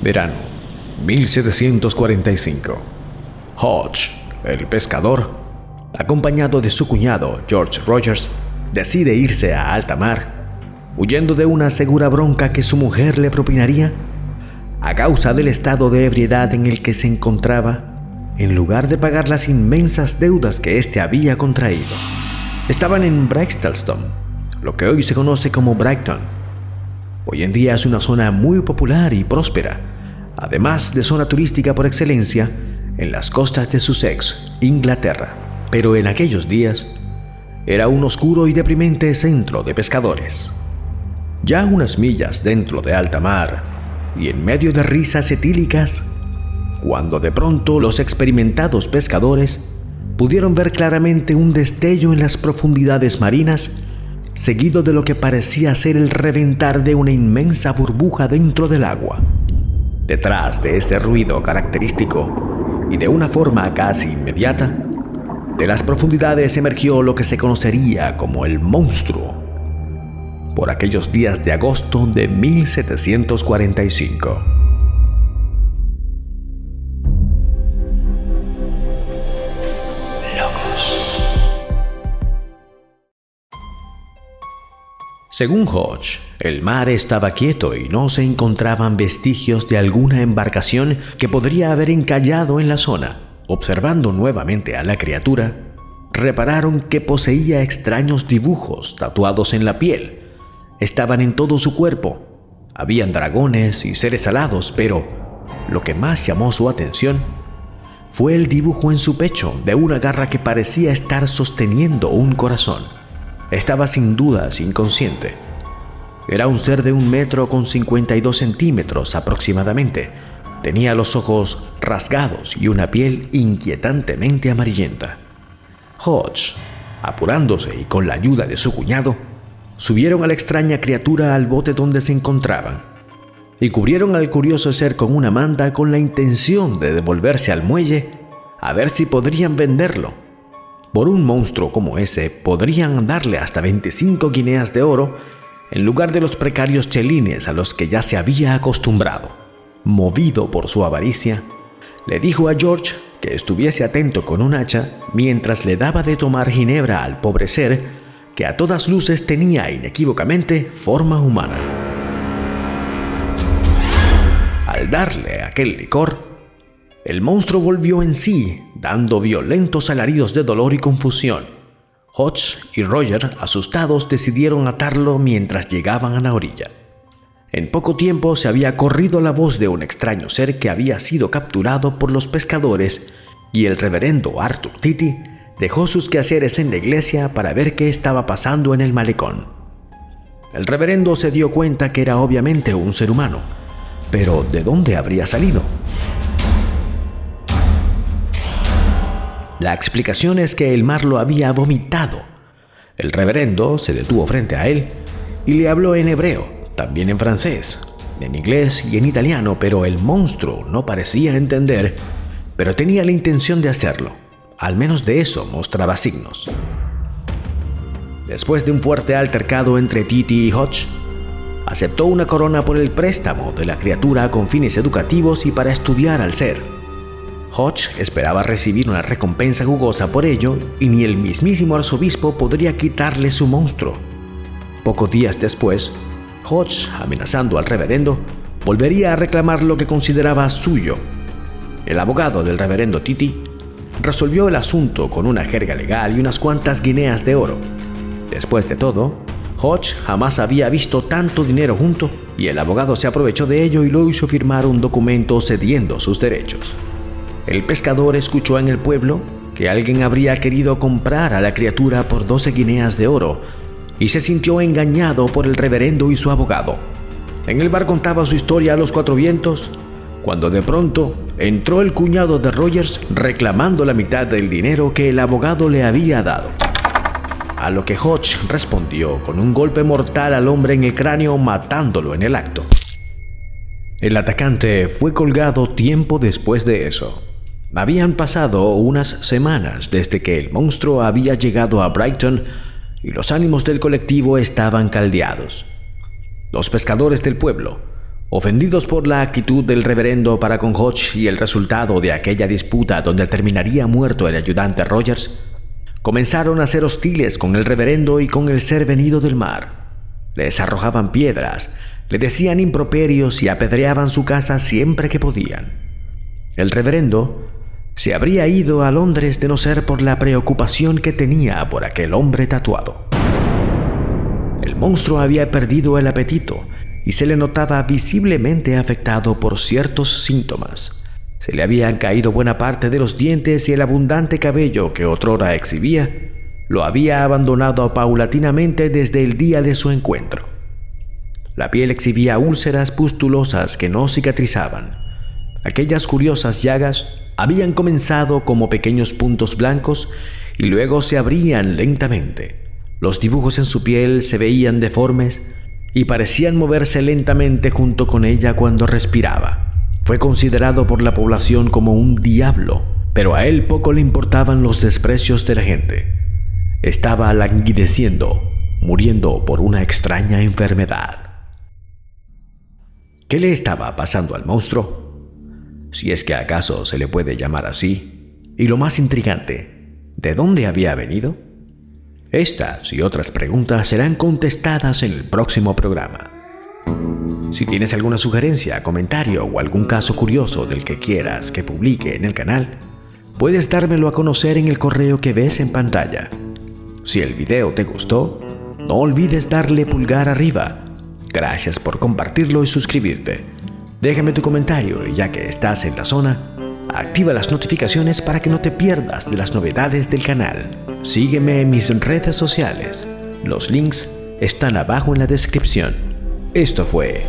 Verano 1745. Hodge, el pescador, acompañado de su cuñado George Rogers, decide irse a alta mar, huyendo de una segura bronca que su mujer le propinaría a causa del estado de ebriedad en el que se encontraba, en lugar de pagar las inmensas deudas que éste había contraído. Estaban en Brixtelston, lo que hoy se conoce como Brighton. Hoy en día es una zona muy popular y próspera, además de zona turística por excelencia en las costas de Sussex, Inglaterra. Pero en aquellos días era un oscuro y deprimente centro de pescadores. Ya unas millas dentro de alta mar y en medio de risas etílicas, cuando de pronto los experimentados pescadores pudieron ver claramente un destello en las profundidades marinas, seguido de lo que parecía ser el reventar de una inmensa burbuja dentro del agua. Detrás de ese ruido característico y de una forma casi inmediata, de las profundidades emergió lo que se conocería como el monstruo. Por aquellos días de agosto de 1745. Según Hodge, el mar estaba quieto y no se encontraban vestigios de alguna embarcación que podría haber encallado en la zona. Observando nuevamente a la criatura, repararon que poseía extraños dibujos tatuados en la piel. Estaban en todo su cuerpo. Habían dragones y seres alados, pero lo que más llamó su atención fue el dibujo en su pecho de una garra que parecía estar sosteniendo un corazón. Estaba sin dudas inconsciente. Era un ser de un metro con 52 centímetros aproximadamente. Tenía los ojos rasgados y una piel inquietantemente amarillenta. Hodge, apurándose y con la ayuda de su cuñado, subieron a la extraña criatura al bote donde se encontraban y cubrieron al curioso ser con una manta con la intención de devolverse al muelle a ver si podrían venderlo por un monstruo como ese podrían darle hasta 25 guineas de oro en lugar de los precarios chelines a los que ya se había acostumbrado. Movido por su avaricia, le dijo a George que estuviese atento con un hacha mientras le daba de tomar ginebra al pobre ser que a todas luces tenía inequívocamente forma humana. Al darle aquel licor, el monstruo volvió en sí, dando violentos alaridos de dolor y confusión. Hodge y Roger, asustados, decidieron atarlo mientras llegaban a la orilla. En poco tiempo se había corrido la voz de un extraño ser que había sido capturado por los pescadores y el reverendo Arthur Titi dejó sus quehaceres en la iglesia para ver qué estaba pasando en el malecón. El reverendo se dio cuenta que era obviamente un ser humano, pero ¿de dónde habría salido? La explicación es que el mar lo había vomitado. El reverendo se detuvo frente a él y le habló en hebreo, también en francés, en inglés y en italiano, pero el monstruo no parecía entender, pero tenía la intención de hacerlo. Al menos de eso mostraba signos. Después de un fuerte altercado entre Titi y Hodge, aceptó una corona por el préstamo de la criatura con fines educativos y para estudiar al ser. Hodge esperaba recibir una recompensa jugosa por ello y ni el mismísimo arzobispo podría quitarle su monstruo. Pocos días después, Hodge, amenazando al reverendo, volvería a reclamar lo que consideraba suyo. El abogado del reverendo Titi resolvió el asunto con una jerga legal y unas cuantas guineas de oro. Después de todo, Hodge jamás había visto tanto dinero junto y el abogado se aprovechó de ello y lo hizo firmar un documento cediendo sus derechos. El pescador escuchó en el pueblo que alguien habría querido comprar a la criatura por 12 guineas de oro y se sintió engañado por el reverendo y su abogado. En el bar contaba su historia a los cuatro vientos cuando de pronto entró el cuñado de Rogers reclamando la mitad del dinero que el abogado le había dado. A lo que Hodge respondió con un golpe mortal al hombre en el cráneo matándolo en el acto. El atacante fue colgado tiempo después de eso. Habían pasado unas semanas desde que el monstruo había llegado a Brighton y los ánimos del colectivo estaban caldeados. Los pescadores del pueblo, Ofendidos por la actitud del reverendo para con Hodge y el resultado de aquella disputa donde terminaría muerto el ayudante Rogers, comenzaron a ser hostiles con el reverendo y con el ser venido del mar. Les arrojaban piedras, le decían improperios y apedreaban su casa siempre que podían. El reverendo se habría ido a Londres de no ser por la preocupación que tenía por aquel hombre tatuado. El monstruo había perdido el apetito y se le notaba visiblemente afectado por ciertos síntomas. Se le habían caído buena parte de los dientes y el abundante cabello que otrora exhibía lo había abandonado paulatinamente desde el día de su encuentro. La piel exhibía úlceras pustulosas que no cicatrizaban. Aquellas curiosas llagas habían comenzado como pequeños puntos blancos y luego se abrían lentamente. Los dibujos en su piel se veían deformes y parecían moverse lentamente junto con ella cuando respiraba. Fue considerado por la población como un diablo, pero a él poco le importaban los desprecios de la gente. Estaba languideciendo, muriendo por una extraña enfermedad. ¿Qué le estaba pasando al monstruo? Si es que acaso se le puede llamar así. Y lo más intrigante, ¿de dónde había venido? Estas y otras preguntas serán contestadas en el próximo programa. Si tienes alguna sugerencia, comentario o algún caso curioso del que quieras que publique en el canal, puedes dármelo a conocer en el correo que ves en pantalla. Si el video te gustó, no olvides darle pulgar arriba. Gracias por compartirlo y suscribirte. Déjame tu comentario y ya que estás en la zona, activa las notificaciones para que no te pierdas de las novedades del canal. Sígueme en mis redes sociales. Los links están abajo en la descripción. Esto fue.